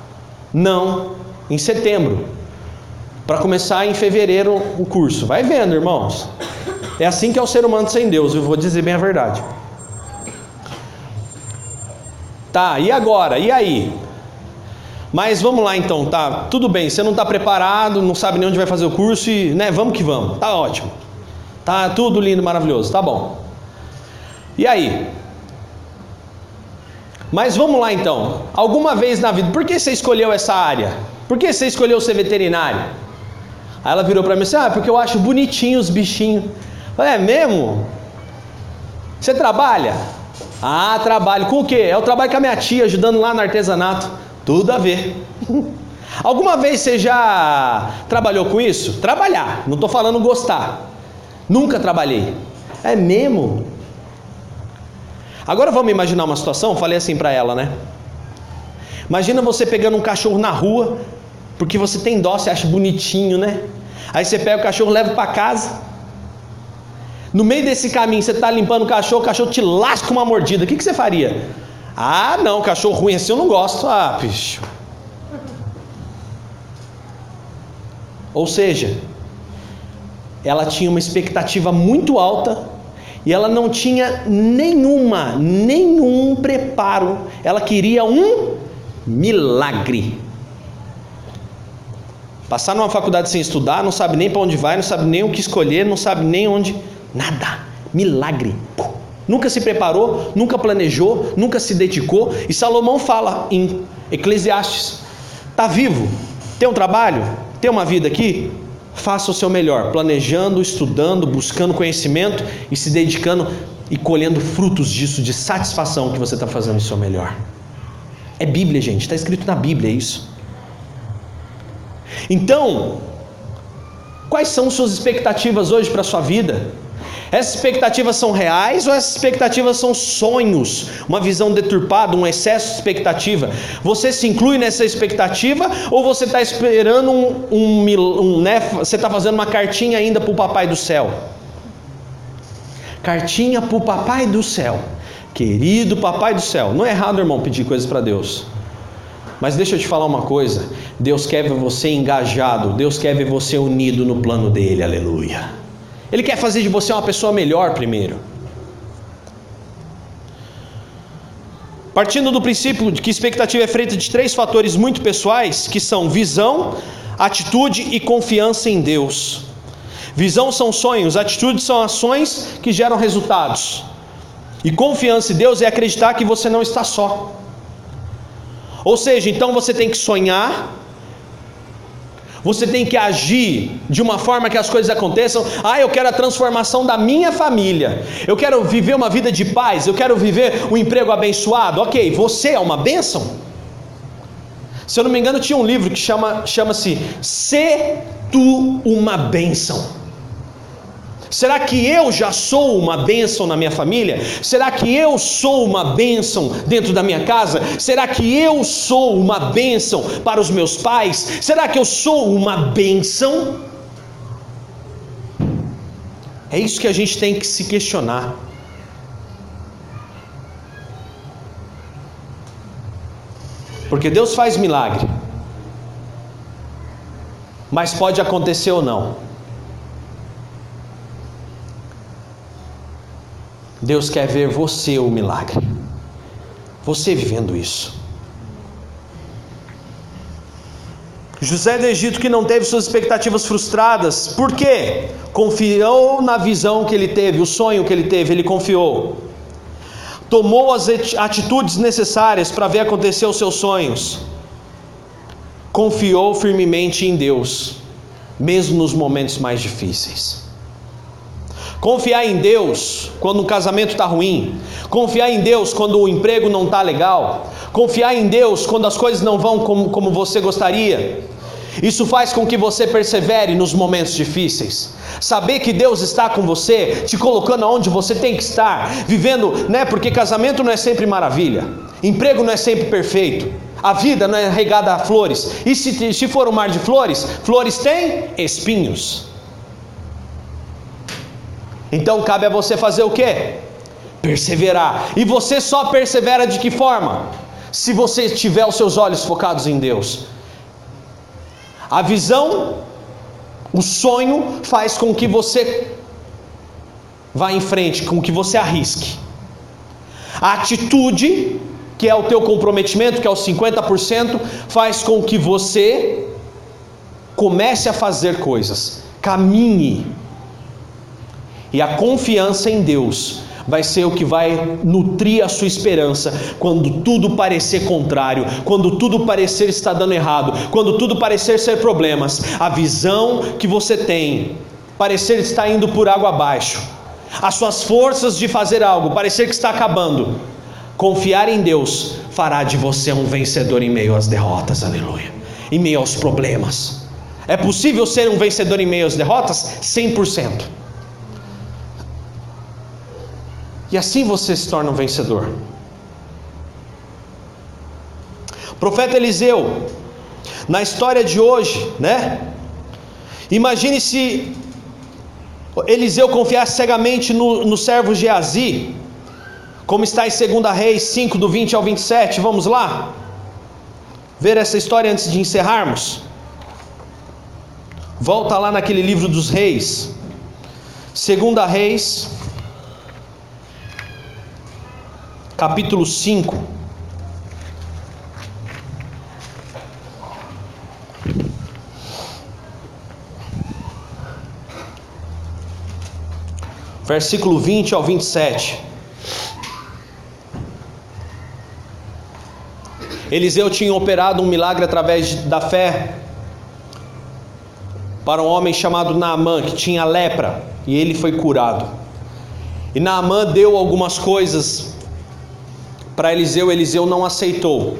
Não, em setembro. Para começar em fevereiro o curso. Vai vendo, irmãos. É assim que é o ser humano sem Deus, eu vou dizer bem a verdade. Tá, e agora? E aí? Mas vamos lá então, tá? Tudo bem, você não está preparado, não sabe nem onde vai fazer o curso e, né, vamos que vamos. Tá ótimo. Tá tudo lindo, maravilhoso, tá bom. E aí? Mas vamos lá então. Alguma vez na vida, por que você escolheu essa área? Por que você escolheu ser veterinário? Aí ela virou para mim assim: Ah, porque eu acho bonitinho os bichinhos. falei, é mesmo? Você trabalha? Ah, trabalho. Com o quê? É o trabalho com a minha tia, ajudando lá no artesanato. Tudo a ver. (laughs) Alguma vez você já trabalhou com isso? Trabalhar, não estou falando gostar. Nunca trabalhei. É mesmo? Agora vamos imaginar uma situação, falei assim para ela, né? Imagina você pegando um cachorro na rua, porque você tem dó, você acha bonitinho, né? Aí você pega o cachorro, leva para casa. No meio desse caminho, você está limpando o cachorro, o cachorro te lasca uma mordida. O que, que você faria? Ah, não, cachorro ruim assim eu não gosto. Ah, bicho. Ou seja, ela tinha uma expectativa muito alta e ela não tinha nenhuma, nenhum preparo. Ela queria um milagre. Passar numa faculdade sem estudar, não sabe nem para onde vai, não sabe nem o que escolher, não sabe nem onde. Nada. Milagre. Nunca se preparou, nunca planejou, nunca se dedicou. E Salomão fala em Eclesiastes: está vivo, tem um trabalho, ter uma vida aqui, faça o seu melhor, planejando, estudando, buscando conhecimento e se dedicando e colhendo frutos disso, de satisfação que você está fazendo o seu melhor. É Bíblia, gente, está escrito na Bíblia isso. Então, quais são suas expectativas hoje para a sua vida? Essas expectativas são reais ou essas expectativas são sonhos, uma visão deturpada, um excesso de expectativa? Você se inclui nessa expectativa ou você está esperando um, um, um né, você está fazendo uma cartinha ainda para o papai do céu? Cartinha para o papai do céu, querido papai do céu. Não é errado, irmão, pedir coisas para Deus. Mas deixa eu te falar uma coisa: Deus quer ver você engajado, Deus quer ver você unido no plano dele, aleluia. Ele quer fazer de você uma pessoa melhor primeiro. Partindo do princípio de que expectativa é feita de três fatores muito pessoais, que são visão, atitude e confiança em Deus. Visão são sonhos, atitude são ações que geram resultados. E confiança em Deus é acreditar que você não está só. Ou seja, então você tem que sonhar, você tem que agir de uma forma que as coisas aconteçam. Ah, eu quero a transformação da minha família. Eu quero viver uma vida de paz. Eu quero viver um emprego abençoado. Ok, você é uma bênção. Se eu não me engano, tinha um livro que chama chama-se Se tu uma bênção. Será que eu já sou uma bênção na minha família? Será que eu sou uma bênção dentro da minha casa? Será que eu sou uma bênção para os meus pais? Será que eu sou uma bênção? É isso que a gente tem que se questionar. Porque Deus faz milagre, mas pode acontecer ou não. Deus quer ver você o milagre. Você vivendo isso. José do Egito que não teve suas expectativas frustradas, por quê? Confiou na visão que ele teve, o sonho que ele teve, ele confiou. Tomou as atitudes necessárias para ver acontecer os seus sonhos. Confiou firmemente em Deus, mesmo nos momentos mais difíceis. Confiar em Deus quando o casamento está ruim. Confiar em Deus quando o emprego não está legal. Confiar em Deus quando as coisas não vão como, como você gostaria. Isso faz com que você persevere nos momentos difíceis. Saber que Deus está com você, te colocando onde você tem que estar, vivendo, né? Porque casamento não é sempre maravilha, emprego não é sempre perfeito, a vida não é regada a flores. E se, se for um mar de flores, flores têm espinhos. Então cabe a você fazer o que? Perseverar. E você só persevera de que forma? Se você tiver os seus olhos focados em Deus. A visão, o sonho faz com que você vá em frente, com que você arrisque. A atitude, que é o teu comprometimento, que é os 50%, faz com que você comece a fazer coisas. Caminhe e a confiança em Deus vai ser o que vai nutrir a sua esperança quando tudo parecer contrário, quando tudo parecer estar dando errado, quando tudo parecer ser problemas. A visão que você tem parecer estar indo por água abaixo, as suas forças de fazer algo parecer que está acabando. Confiar em Deus fará de você um vencedor em meio às derrotas, aleluia, em meio aos problemas. É possível ser um vencedor em meio às derrotas? 100%. E assim você se torna um vencedor. Profeta Eliseu, na história de hoje, né? Imagine se Eliseu confiasse cegamente no, no servo Geazi, como está em 2 Reis 5, do 20 ao 27. Vamos lá? Ver essa história antes de encerrarmos. Volta lá naquele livro dos reis. 2 Reis capítulo 5. Versículo 20 ao 27. Eliseu tinha operado um milagre através da fé para um homem chamado Naamã, que tinha lepra, e ele foi curado. E Naamã deu algumas coisas para Eliseu, Eliseu não aceitou,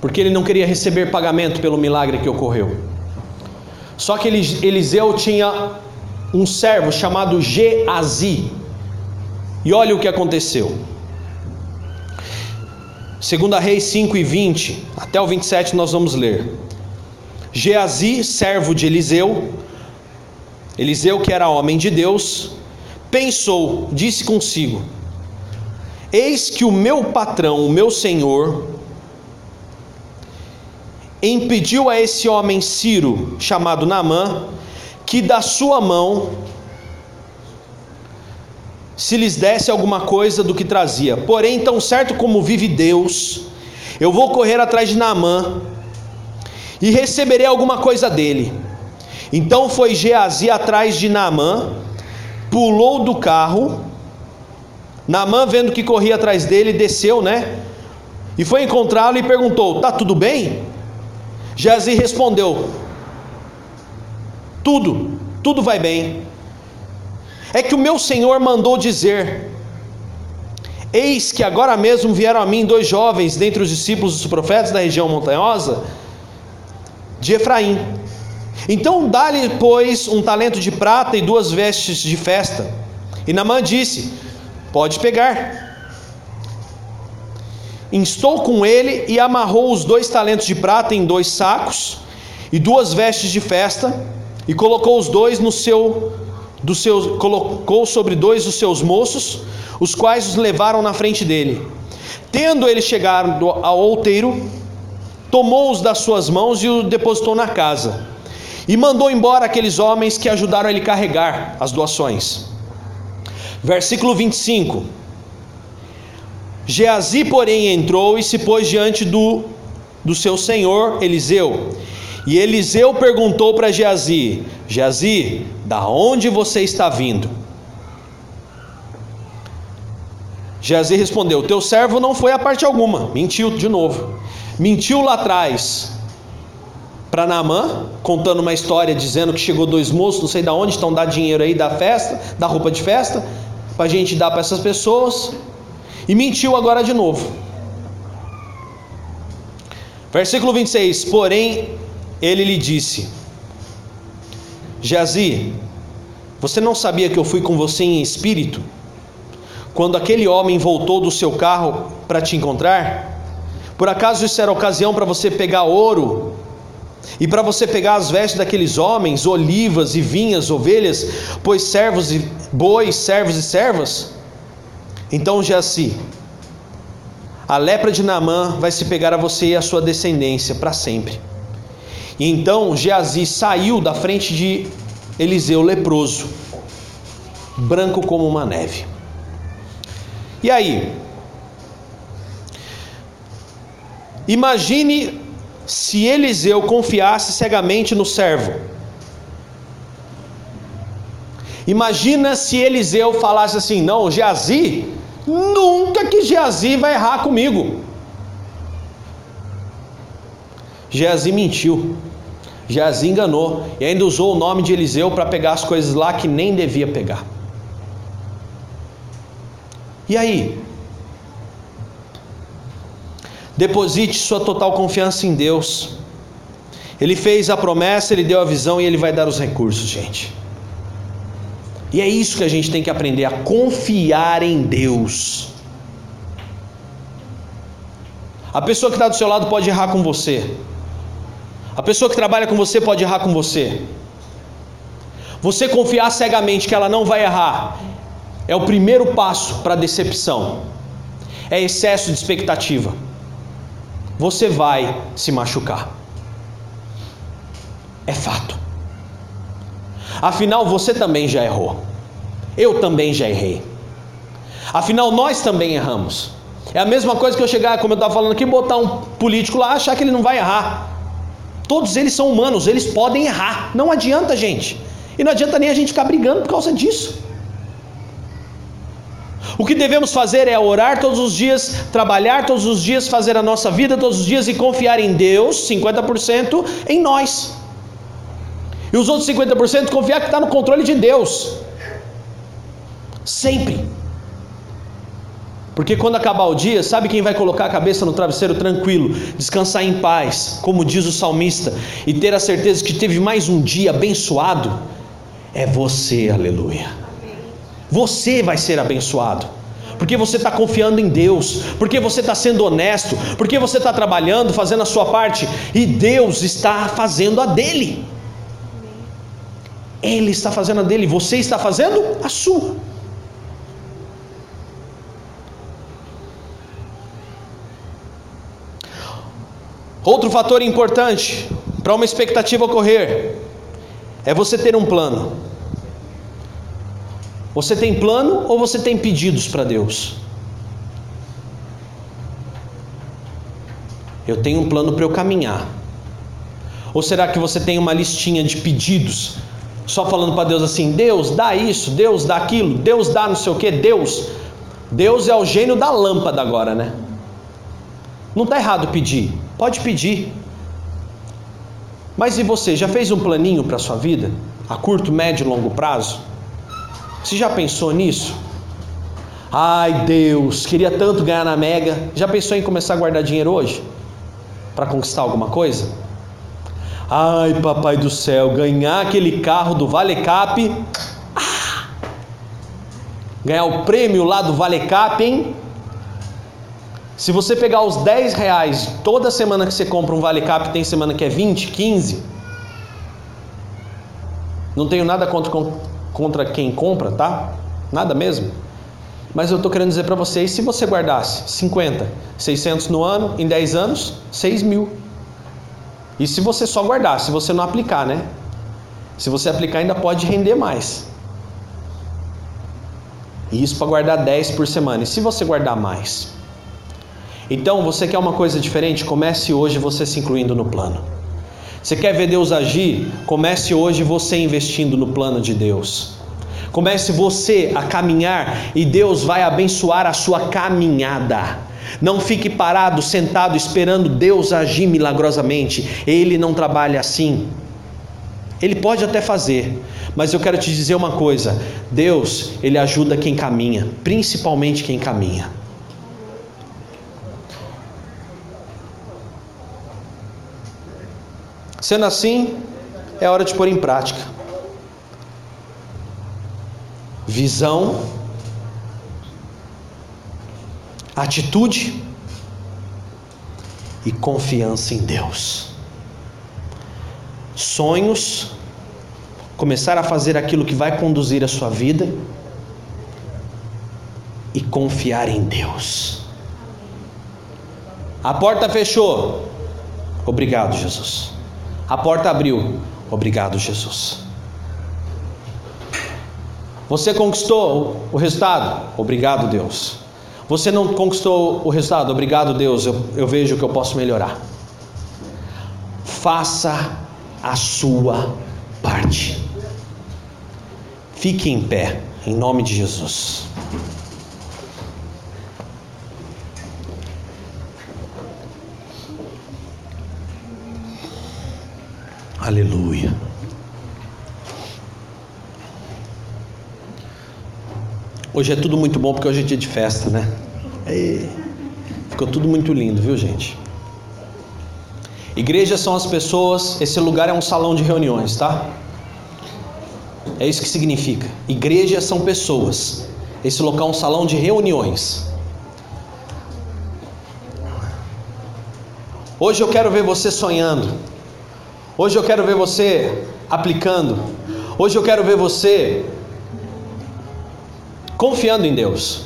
porque ele não queria receber pagamento pelo milagre que ocorreu. Só que Eliseu tinha um servo chamado Geazi, e olha o que aconteceu. Segunda Reis 5 e 20, até o 27 nós vamos ler. Geazi, servo de Eliseu, Eliseu que era homem de Deus, pensou, disse consigo: Eis que o meu patrão, o meu senhor, impediu a esse homem Ciro, chamado Namã, que da sua mão se lhes desse alguma coisa do que trazia. Porém, tão certo como vive Deus, eu vou correr atrás de Naamã e receberei alguma coisa dele. Então foi Geazi atrás de Naamã, pulou do carro. Naamã, vendo que corria atrás dele, desceu, né? E foi encontrá-lo e perguntou: Tá tudo bem? Geazi respondeu: Tudo, tudo vai bem. É que o meu senhor mandou dizer: Eis que agora mesmo vieram a mim dois jovens dentre os discípulos dos profetas da região montanhosa de Efraim. Então dá-lhe, pois, um talento de prata e duas vestes de festa. E Namã disse: Pode pegar. Instou com ele e amarrou os dois talentos de prata em dois sacos e duas vestes de festa, e colocou os dois no seu dos seus colocou sobre dois dos seus moços, os quais os levaram na frente dele. Tendo ele chegado ao outeiro, tomou-os das suas mãos e o depositou na casa. E mandou embora aqueles homens que ajudaram ele carregar as doações. Versículo 25. Geazi, porém, entrou e se pôs diante do, do seu senhor Eliseu. E Eliseu perguntou para Geazi: Geazi, da onde você está vindo? Geazi respondeu: Teu servo não foi a parte alguma. Mentiu de novo. Mentiu lá atrás para Naamã, contando uma história dizendo que chegou dois moços, não sei de onde, estão dar dinheiro aí da festa, da roupa de festa, para a gente dar para essas pessoas. E mentiu agora de novo. Versículo 26: Porém, ele lhe disse: Geazi, você não sabia que eu fui com você em espírito? Quando aquele homem voltou do seu carro para te encontrar? Por acaso isso era ocasião para você pegar ouro e para você pegar as vestes daqueles homens, olivas e vinhas, ovelhas, pois servos e bois, servos e servas? Então, Geazi, a lepra de Naamã vai se pegar a você e a sua descendência para sempre. E então Geazi saiu da frente de Eliseu leproso, branco como uma neve. E aí, Imagine se Eliseu confiasse cegamente no servo. Imagina se Eliseu falasse assim: Não, Geazi, nunca que Geazi vai errar comigo. Geazi mentiu, Geazi enganou e ainda usou o nome de Eliseu para pegar as coisas lá que nem devia pegar. E aí? Deposite sua total confiança em Deus. Ele fez a promessa, ele deu a visão e ele vai dar os recursos, gente. E é isso que a gente tem que aprender a confiar em Deus. A pessoa que está do seu lado pode errar com você. A pessoa que trabalha com você pode errar com você. Você confiar cegamente que ela não vai errar é o primeiro passo para a decepção. É excesso de expectativa você vai se machucar. É fato. Afinal, você também já errou. Eu também já errei. Afinal, nós também erramos. É a mesma coisa que eu chegar, como eu estava falando aqui, botar um político lá, achar que ele não vai errar. Todos eles são humanos, eles podem errar. Não adianta, gente. E não adianta nem a gente ficar brigando por causa disso. O que devemos fazer é orar todos os dias, trabalhar todos os dias, fazer a nossa vida todos os dias e confiar em Deus, 50% em nós. E os outros 50% confiar que está no controle de Deus. Sempre. Porque quando acabar o dia, sabe quem vai colocar a cabeça no travesseiro tranquilo, descansar em paz, como diz o salmista, e ter a certeza que teve mais um dia abençoado? É você, aleluia. Você vai ser abençoado. Porque você está confiando em Deus, porque você está sendo honesto, porque você está trabalhando, fazendo a sua parte, e Deus está fazendo a dele. Ele está fazendo a dele, você está fazendo a sua. Outro fator importante para uma expectativa ocorrer é você ter um plano. Você tem plano ou você tem pedidos para Deus? Eu tenho um plano para eu caminhar. Ou será que você tem uma listinha de pedidos, só falando para Deus assim: Deus dá isso, Deus dá aquilo, Deus dá não sei o que, Deus. Deus é o gênio da lâmpada agora, né? Não está errado pedir, pode pedir. Mas e você, já fez um planinho para sua vida? A curto, médio e longo prazo? Você já pensou nisso? Ai Deus, queria tanto ganhar na Mega. Já pensou em começar a guardar dinheiro hoje? Para conquistar alguma coisa? Ai papai do céu, ganhar aquele carro do Valecap. Ah! Ganhar o prêmio lá do Valecap, hein? Se você pegar os 10 reais toda semana que você compra um Vale Cap, tem semana que é 20, 15. Não tenho nada contra, contra quem compra, tá? Nada mesmo. Mas eu estou querendo dizer para vocês: se você guardasse 50, 600 no ano, em 10 anos, 6 mil. E se você só guardar, se você não aplicar, né? Se você aplicar, ainda pode render mais. E isso para guardar 10 por semana. E se você guardar mais? Então, você quer uma coisa diferente? Comece hoje você se incluindo no plano. Você quer ver Deus agir? Comece hoje você investindo no plano de Deus. Comece você a caminhar e Deus vai abençoar a sua caminhada. Não fique parado, sentado, esperando Deus agir milagrosamente. Ele não trabalha assim. Ele pode até fazer, mas eu quero te dizer uma coisa: Deus, ele ajuda quem caminha, principalmente quem caminha. Sendo assim, é hora de pôr em prática. Visão, atitude e confiança em Deus. Sonhos, começar a fazer aquilo que vai conduzir a sua vida e confiar em Deus. A porta fechou. Obrigado, Jesus. A porta abriu. Obrigado, Jesus. Você conquistou o resultado? Obrigado, Deus. Você não conquistou o resultado? Obrigado, Deus. Eu, eu vejo que eu posso melhorar. Faça a sua parte. Fique em pé, em nome de Jesus. Aleluia. Hoje é tudo muito bom porque hoje é dia de festa, né? E ficou tudo muito lindo, viu, gente? Igrejas são as pessoas, esse lugar é um salão de reuniões, tá? É isso que significa. Igrejas são pessoas. Esse local é um salão de reuniões. Hoje eu quero ver você sonhando. Hoje eu quero ver você aplicando. Hoje eu quero ver você confiando em Deus.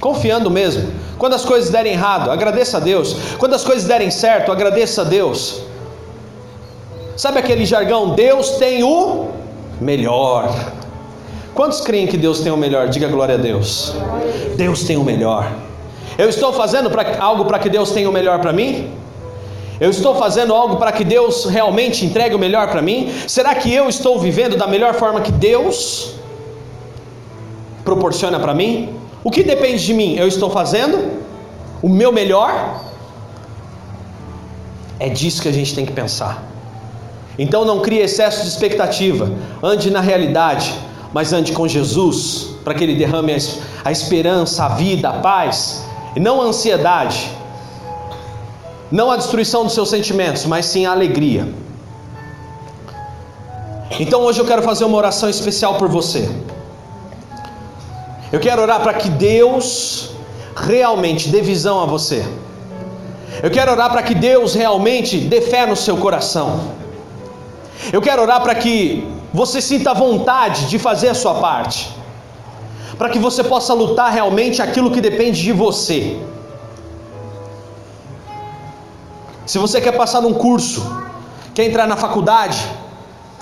Confiando mesmo. Quando as coisas derem errado, agradeça a Deus. Quando as coisas derem certo, agradeça a Deus. Sabe aquele jargão? Deus tem o melhor. Quantos creem que Deus tem o melhor? Diga glória a Deus. Deus tem o melhor. Eu estou fazendo pra, algo para que Deus tenha o melhor para mim? Eu estou fazendo algo para que Deus realmente entregue o melhor para mim? Será que eu estou vivendo da melhor forma que Deus proporciona para mim? O que depende de mim? Eu estou fazendo o meu melhor? É disso que a gente tem que pensar. Então não crie excesso de expectativa, ande na realidade, mas ande com Jesus, para que Ele derrame a esperança, a vida, a paz, e não a ansiedade, não a destruição dos seus sentimentos, mas sim a alegria. Então hoje eu quero fazer uma oração especial por você. Eu quero orar para que Deus realmente dê visão a você. Eu quero orar para que Deus realmente dê fé no seu coração. Eu quero orar para que você sinta vontade de fazer a sua parte. Para que você possa lutar realmente aquilo que depende de você. Se você quer passar num curso, quer entrar na faculdade,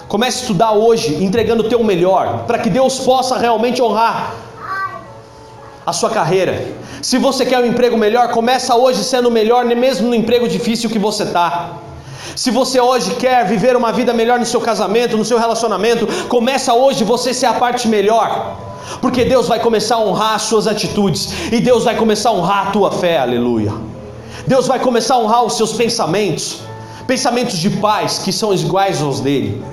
comece a estudar hoje, entregando o teu melhor, para que Deus possa realmente honrar a sua carreira. Se você quer um emprego melhor, começa hoje sendo melhor, mesmo no emprego difícil que você está. Se você hoje quer viver uma vida melhor no seu casamento, no seu relacionamento, começa hoje você ser a parte melhor. Porque Deus vai começar a honrar as suas atitudes e Deus vai começar a honrar a tua fé. Aleluia. Deus vai começar a honrar os seus pensamentos, pensamentos de paz que são iguais aos dele.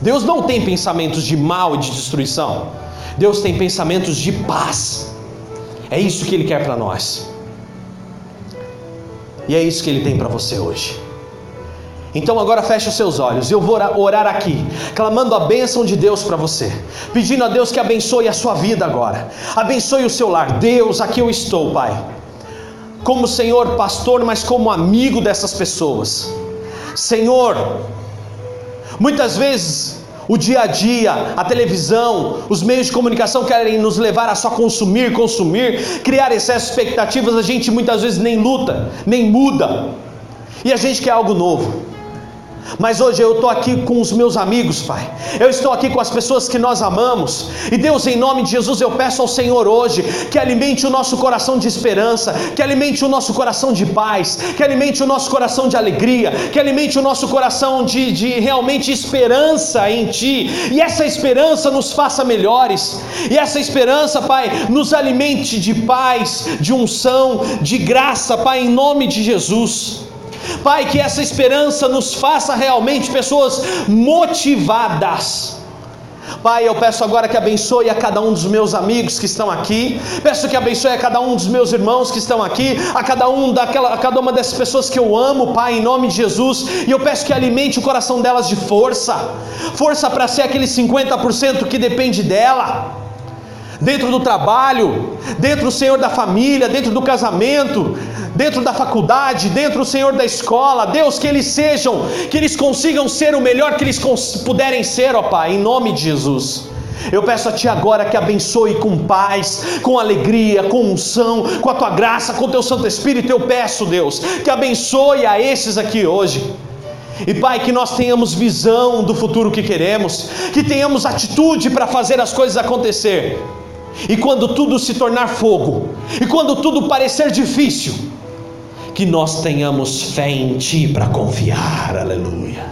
Deus não tem pensamentos de mal e de destruição. Deus tem pensamentos de paz. É isso que ele quer para nós. E é isso que ele tem para você hoje. Então agora feche os seus olhos. Eu vou orar aqui, clamando a bênção de Deus para você, pedindo a Deus que abençoe a sua vida agora, abençoe o seu lar. Deus, aqui eu estou, Pai como Senhor pastor, mas como amigo dessas pessoas. Senhor, muitas vezes o dia a dia, a televisão, os meios de comunicação querem nos levar a só consumir, consumir, criar excessos expectativas, a gente muitas vezes nem luta, nem muda. E a gente quer algo novo. Mas hoje eu estou aqui com os meus amigos, Pai. Eu estou aqui com as pessoas que nós amamos. E Deus, em nome de Jesus, eu peço ao Senhor hoje que alimente o nosso coração de esperança, que alimente o nosso coração de paz, que alimente o nosso coração de alegria, que alimente o nosso coração de, de realmente esperança em Ti. E essa esperança nos faça melhores. E essa esperança, Pai, nos alimente de paz, de unção, de graça, Pai, em nome de Jesus. Pai, que essa esperança nos faça realmente pessoas motivadas. Pai, eu peço agora que abençoe a cada um dos meus amigos que estão aqui. Peço que abençoe a cada um dos meus irmãos que estão aqui, a cada um daquela, a cada uma dessas pessoas que eu amo, Pai, em nome de Jesus. E eu peço que alimente o coração delas de força, força para ser aquele 50% que depende dela dentro do trabalho, dentro Senhor da família, dentro do casamento, dentro da faculdade, dentro Senhor da escola. Deus, que eles sejam, que eles consigam ser o melhor que eles puderem ser, ó Pai, em nome de Jesus. Eu peço a Ti agora que abençoe com paz, com alegria, com unção, com a Tua graça, com o Teu Santo Espírito. Eu peço, Deus, que abençoe a esses aqui hoje. E Pai, que nós tenhamos visão do futuro que queremos, que tenhamos atitude para fazer as coisas acontecer. E quando tudo se tornar fogo, e quando tudo parecer difícil, que nós tenhamos fé em Ti para confiar, aleluia.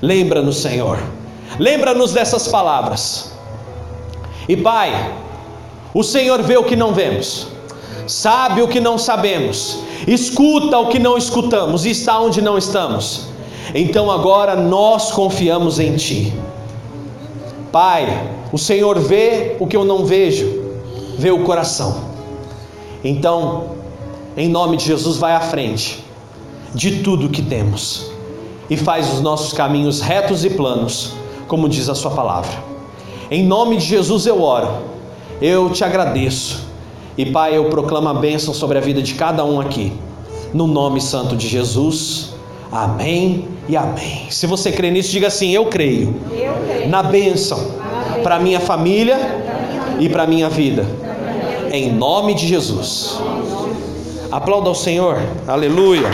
Lembra-nos, Senhor, lembra-nos dessas palavras. E Pai, o Senhor vê o que não vemos, sabe o que não sabemos, escuta o que não escutamos e está onde não estamos. Então agora nós confiamos em Ti. Pai, o Senhor vê o que eu não vejo, vê o coração. Então, em nome de Jesus, vai à frente de tudo que temos e faz os nossos caminhos retos e planos, como diz a Sua palavra. Em nome de Jesus eu oro, eu te agradeço e Pai, eu proclamo a bênção sobre a vida de cada um aqui, no nome santo de Jesus. Amém e amém. Se você crê nisso, diga assim: Eu creio, eu creio. na bênção para minha família e para minha vida. Em nome de Jesus. Aplauda ao Senhor. Aleluia.